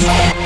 Peace.